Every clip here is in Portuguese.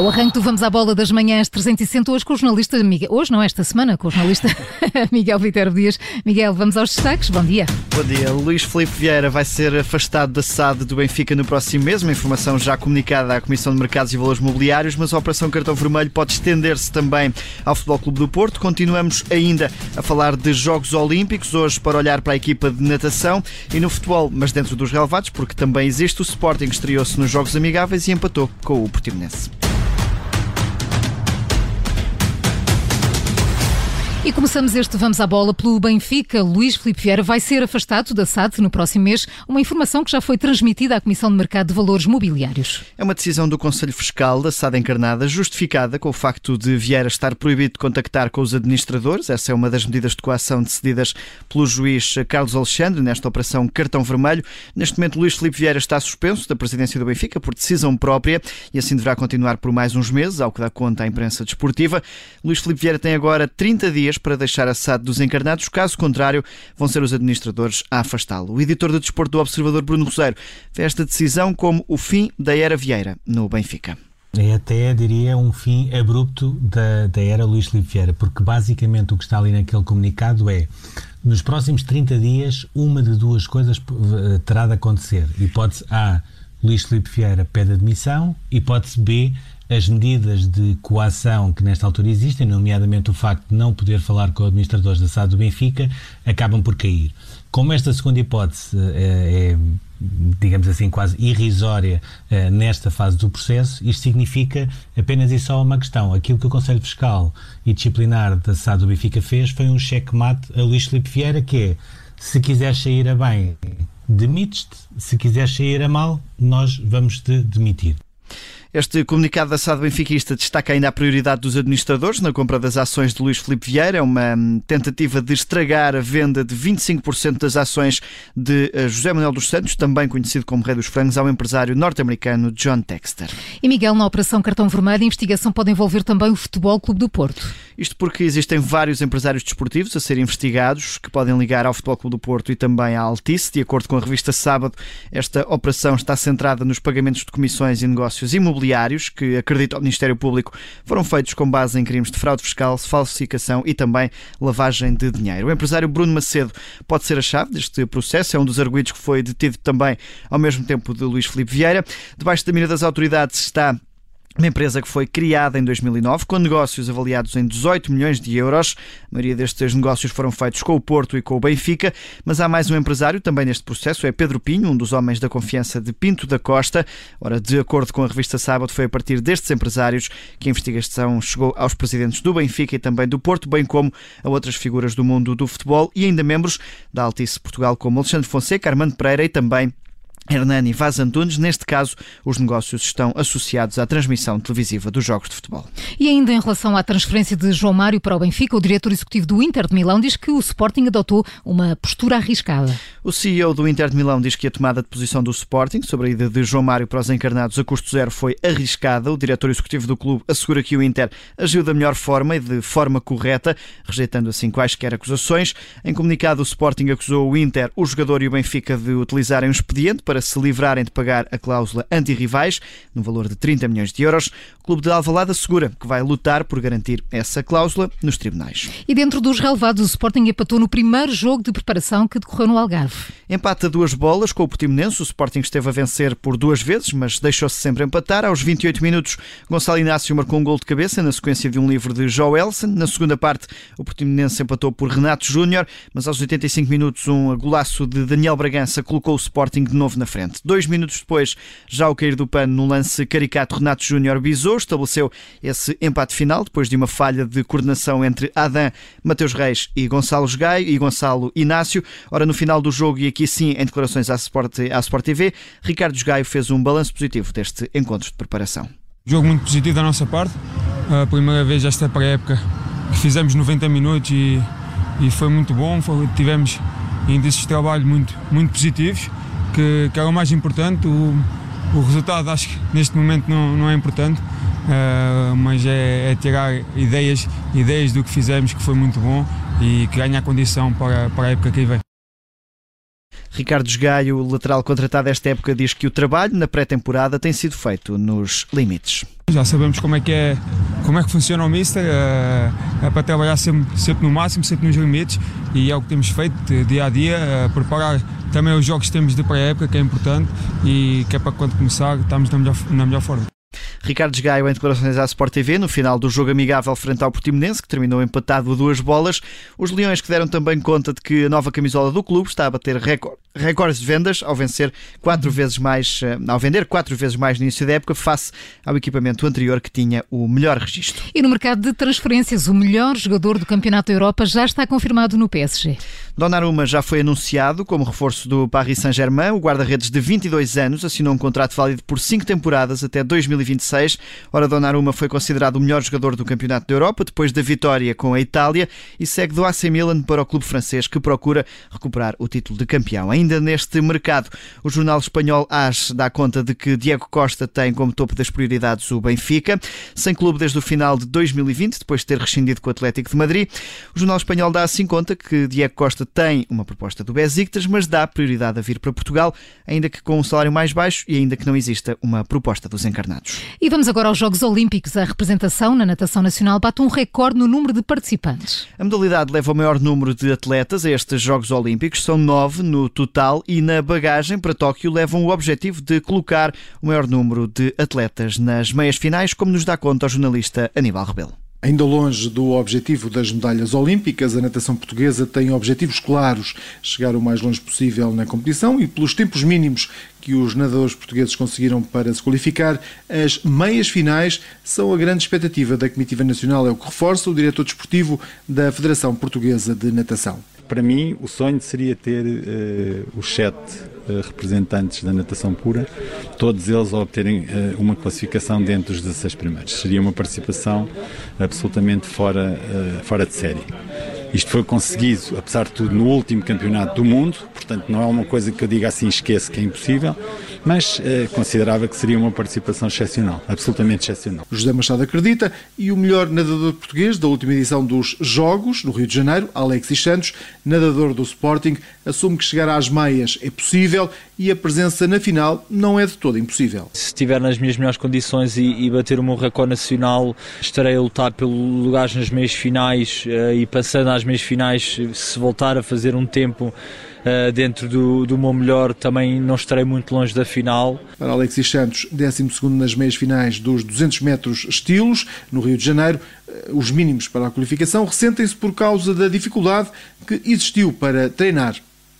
O arranque do Vamos à Bola das Manhãs 360 hoje com o jornalista Miguel. Hoje não, esta semana, com o jornalista Miguel Viterbo Dias. Miguel, vamos aos destaques. Bom dia. Bom dia. Luís Felipe Vieira vai ser afastado da SAD do Benfica no próximo mês, uma informação já comunicada à Comissão de Mercados e Valores Mobiliários, mas a Operação Cartão Vermelho pode estender-se também ao Futebol Clube do Porto. Continuamos ainda a falar de Jogos Olímpicos, hoje para olhar para a equipa de natação e no futebol, mas dentro dos relevados, porque também existe o Sporting estreou-se nos Jogos Amigáveis e empatou com o Portimonense. E começamos este Vamos à Bola pelo Benfica. Luís Filipe Vieira vai ser afastado da SAD no próximo mês, uma informação que já foi transmitida à Comissão de Mercado de Valores Mobiliários. É uma decisão do Conselho Fiscal da SAD encarnada, justificada com o facto de Vieira estar proibido de contactar com os administradores. Essa é uma das medidas de coação decididas pelo juiz Carlos Alexandre nesta operação Cartão Vermelho. Neste momento, Luís Filipe Vieira está suspenso da presidência do Benfica por decisão própria e assim deverá continuar por mais uns meses, ao que dá conta a imprensa desportiva. Luís Filipe Vieira tem agora 30 dias dias para deixar a SAD dos encarnados, caso contrário, vão ser os administradores a afastá-lo. O editor de desporto do Observador, Bruno Roseiro, vê esta decisão como o fim da era Vieira no Benfica. É até, diria, um fim abrupto da, da era Luís Filipe Vieira, porque basicamente o que está ali naquele comunicado é nos próximos 30 dias, uma de duas coisas eh, terá de acontecer. Hipótese A, Luís Filipe Vieira pede admissão. Hipótese B, as medidas de coação que nesta altura existem, nomeadamente o facto de não poder falar com administradores da SAD do Benfica, acabam por cair. Como esta segunda hipótese é, é digamos assim, quase irrisória eh, nesta fase do processo, isto significa apenas e só uma questão. Aquilo que o Conselho Fiscal e Disciplinar da SAD do Benfica fez foi um cheque-mate a Luís Filipe Vieira, que é, se quiseres sair a bem, demites-te, se quiseres sair a mal, nós vamos te demitir. Este comunicado da SAD benfiquista destaca ainda a prioridade dos administradores na compra das ações de Luís Filipe Vieira. É uma hum, tentativa de estragar a venda de 25% das ações de eh, José Manuel dos Santos, também conhecido como Rei dos Frangos, ao empresário norte-americano John Texter. E Miguel, na Operação Cartão Vermelho, a investigação pode envolver também o Futebol Clube do Porto. Isto porque existem vários empresários desportivos a serem investigados que podem ligar ao Futebol Clube do Porto e também à Altice. De acordo com a revista Sábado, esta operação está centrada nos pagamentos de comissões e negócios imobiliários imobiliários que, acredita o Ministério Público, foram feitos com base em crimes de fraude fiscal, falsificação e também lavagem de dinheiro. O empresário Bruno Macedo pode ser a chave deste processo, é um dos arguidos que foi detido também ao mesmo tempo de Luís Filipe Vieira. Debaixo da mira das autoridades está uma empresa que foi criada em 2009 com negócios avaliados em 18 milhões de euros. A maioria destes negócios foram feitos com o Porto e com o Benfica, mas há mais um empresário também neste processo, é Pedro Pinho, um dos homens da confiança de Pinto da Costa. Ora, de acordo com a revista Sábado, foi a partir destes empresários que a investigação chegou aos presidentes do Benfica e também do Porto, bem como a outras figuras do mundo do futebol e ainda membros da Altice Portugal, como Alexandre Fonseca, Armando Pereira e também Hernani Vaz Antunes. Neste caso, os negócios estão associados à transmissão televisiva dos jogos de futebol. E ainda em relação à transferência de João Mário para o Benfica, o diretor executivo do Inter de Milão diz que o Sporting adotou uma postura arriscada. O CEO do Inter de Milão diz que a tomada de posição do Sporting sobre a ida de João Mário para os encarnados a custo zero foi arriscada. O diretor executivo do clube assegura que o Inter agiu da melhor forma e de forma correta, rejeitando assim quaisquer acusações. Em comunicado, o Sporting acusou o Inter, o jogador e o Benfica de utilizarem um expediente para se livrarem de pagar a cláusula anti-rivais, no valor de 30 milhões de euros. O Clube de Alvalade assegura que vai lutar por garantir essa cláusula nos tribunais. E dentro dos relevados, o Sporting empatou no primeiro jogo de preparação que decorreu no Algarve. Empata duas bolas com o Portimonense. O Sporting esteve a vencer por duas vezes, mas deixou-se sempre empatar. Aos 28 minutos, Gonçalo Inácio marcou um gol de cabeça na sequência de um livro de Joelson. Na segunda parte, o Portimonense empatou por Renato Júnior, mas aos 85 minutos, um golaço de Daniel Bragança colocou o Sporting de novo na frente. Dois minutos depois, já ao cair do pano, no lance caricato, Renato Júnior bisou, estabeleceu esse empate final, depois de uma falha de coordenação entre Adam, Mateus Reis e Gonçalo Gaio e Gonçalo Inácio. Ora, no final do jogo, e aqui sim em declarações à Sport, à Sport TV, Ricardo Gaio fez um balanço positivo deste encontro de preparação. Jogo muito positivo da nossa parte, a primeira vez esta pré-época que fizemos 90 minutos e, e foi muito bom, foi, tivemos índices de trabalho muito, muito positivos que, que era o mais importante. O, o resultado acho que neste momento não, não é importante, uh, mas é, é, tirar ideias, ideias do que fizemos que foi muito bom e que ganha a condição para, para a época que vem. Ricardo Esgaio, o lateral contratado esta época, diz que o trabalho na pré-temporada tem sido feito nos limites. Já sabemos como é que é, como é que funciona o Mister, é, é para trabalhar sempre, sempre, no máximo, sempre nos limites e é o que temos feito dia a dia, é preparar também os jogos que temos de pré-época, que é importante e que é para quando começar estamos na melhor, na melhor forma. Ricardo Desgaio em declarações à Sport TV no final do jogo amigável frente ao Portimonense, que terminou empatado a duas bolas. Os Leões que deram também conta de que a nova camisola do clube está a bater recorde recordes de vendas ao vencer quatro vezes mais, eh, ao vender quatro vezes mais no início da época face ao equipamento anterior que tinha o melhor registro. E no mercado de transferências, o melhor jogador do Campeonato da Europa já está confirmado no PSG. Donnarumma já foi anunciado como reforço do Paris Saint-Germain. O guarda-redes de 22 anos assinou um contrato válido por cinco temporadas até 2026. Ora, Donnarumma foi considerado o melhor jogador do Campeonato da Europa depois da vitória com a Itália e segue do AC Milan para o clube francês que procura recuperar o título de campeão ainda neste mercado. O jornal espanhol AS dá conta de que Diego Costa tem como topo das prioridades o Benfica, sem clube desde o final de 2020, depois de ter rescindido com o Atlético de Madrid. O jornal espanhol dá assim conta que Diego Costa tem uma proposta do Besiktas, mas dá prioridade a vir para Portugal, ainda que com um salário mais baixo e ainda que não exista uma proposta dos encarnados. E vamos agora aos Jogos Olímpicos. A representação na natação nacional bate um recorde no número de participantes. A modalidade leva o maior número de atletas a estes Jogos Olímpicos, são nove no total e na bagagem para Tóquio levam o objetivo de colocar o maior número de atletas nas meias finais, como nos dá conta o jornalista Aníbal Rebelo. Ainda longe do objetivo das medalhas olímpicas, a natação portuguesa tem objetivos claros: chegar o mais longe possível na competição e, pelos tempos mínimos que os nadadores portugueses conseguiram para se qualificar, as meias finais são a grande expectativa da Comitiva Nacional, é o que reforça o diretor desportivo da Federação Portuguesa de Natação. Para mim, o sonho seria ter uh, os sete representantes da natação pura, todos eles a obterem uh, uma classificação dentro dos 16 primeiros. Seria uma participação absolutamente fora, fora de série. Isto foi conseguido, apesar de tudo, no último campeonato do mundo, portanto não é uma coisa que eu diga assim, esqueço que é impossível, mas eh, considerava que seria uma participação excepcional, absolutamente excepcional. José Machado acredita e o melhor nadador português da última edição dos Jogos, no Rio de Janeiro, Alexis Santos, nadador do Sporting, assume que chegar às meias é possível e a presença na final não é de todo impossível. Se estiver nas minhas melhores condições e, e bater o meu recorde nacional, estarei a lutar pelo lugar nas meias finais uh, e passando às meias finais, se voltar a fazer um tempo Uh, dentro do, do meu melhor, também não estarei muito longe da final. Para Alexis Santos, 12 nas meias finais dos 200 metros estilos, no Rio de Janeiro, uh, os mínimos para a qualificação. Ressentem-se por causa da dificuldade que existiu para treinar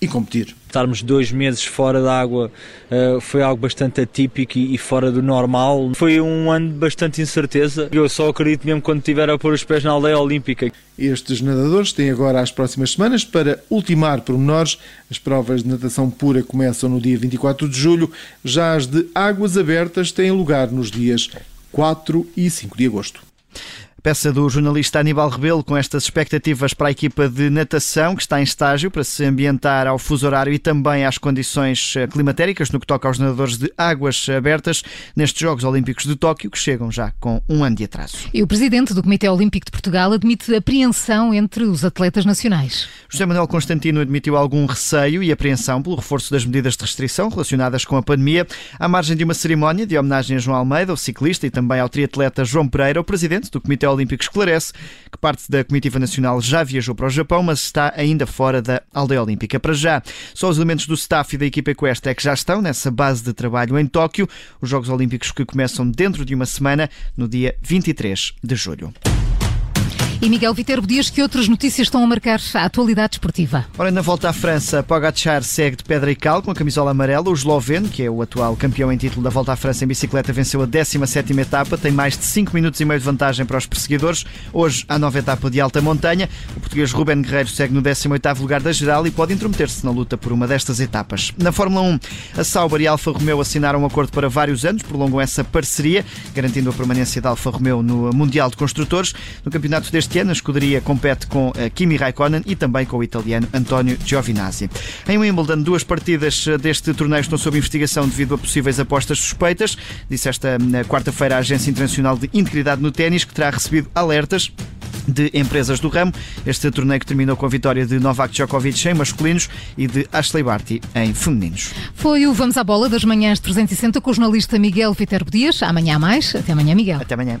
e competir. Estarmos dois meses fora da água uh, foi algo bastante atípico e, e, fora do normal. Foi um ano de bastante incerteza. Eu só acredito mesmo quando tiver a pôr os pés na aldeia olímpica. Estes nadadores têm agora as próximas semanas para ultimar pormenores. As provas de natação pura começam no dia 24 de julho, já as de águas abertas têm lugar nos dias 4 e 5 de agosto. Peça do jornalista Aníbal Rebelo com estas expectativas para a equipa de natação que está em estágio para se ambientar ao fuso horário e também às condições eh, climatéricas no que toca aos nadadores de águas abertas nestes Jogos Olímpicos de Tóquio que chegam já com um ano de atraso. E o presidente do Comitê Olímpico de Portugal admite apreensão entre os atletas nacionais. José Manuel Constantino admitiu algum receio e apreensão pelo reforço das medidas de restrição relacionadas com a pandemia, à margem de uma cerimónia de homenagem a João Almeida, o ciclista, e também ao triatleta João Pereira, o presidente do Comitê Olímpico esclarece que parte da comitiva nacional já viajou para o Japão, mas está ainda fora da aldeia olímpica. Para já, só os elementos do staff e da equipa equestre é que já estão nessa base de trabalho em Tóquio, os Jogos Olímpicos que começam dentro de uma semana, no dia 23 de julho. E Miguel Viterbo Dias, que outras notícias estão a marcar a atualidade esportiva? Ora, na volta à França, Pogacar segue de pedra e cal com a camisola amarela. O esloveno, que é o atual campeão em título da volta à França em bicicleta, venceu a 17ª etapa, tem mais de 5 minutos e meio de vantagem para os perseguidores. Hoje, a nova etapa de alta montanha. O português Ruben Guerreiro segue no 18º lugar da geral e pode intrometer-se na luta por uma destas etapas. Na Fórmula 1, a Sauber e a Alfa Romeo assinaram um acordo para vários anos, prolongam essa parceria, garantindo a permanência da Alfa Romeo no Mundial de Construtores. No campeonato deste ano, a escuderia compete com eh, Kimi Raikkonen e também com o italiano António Giovinazzi. Em Wimbledon, duas partidas eh, deste torneio estão sob investigação devido a possíveis apostas suspeitas, disse esta quarta-feira a Agência Internacional de Integridade no Ténis, que terá recebido alertas de empresas do ramo. Este torneio que terminou com a vitória de Novak Djokovic em masculinos e de Ashley Barty em femininos. Foi o Vamos à Bola das Manhãs 360 com o jornalista Miguel Viterbo Dias. Amanhã mais. Até amanhã, Miguel. Até amanhã.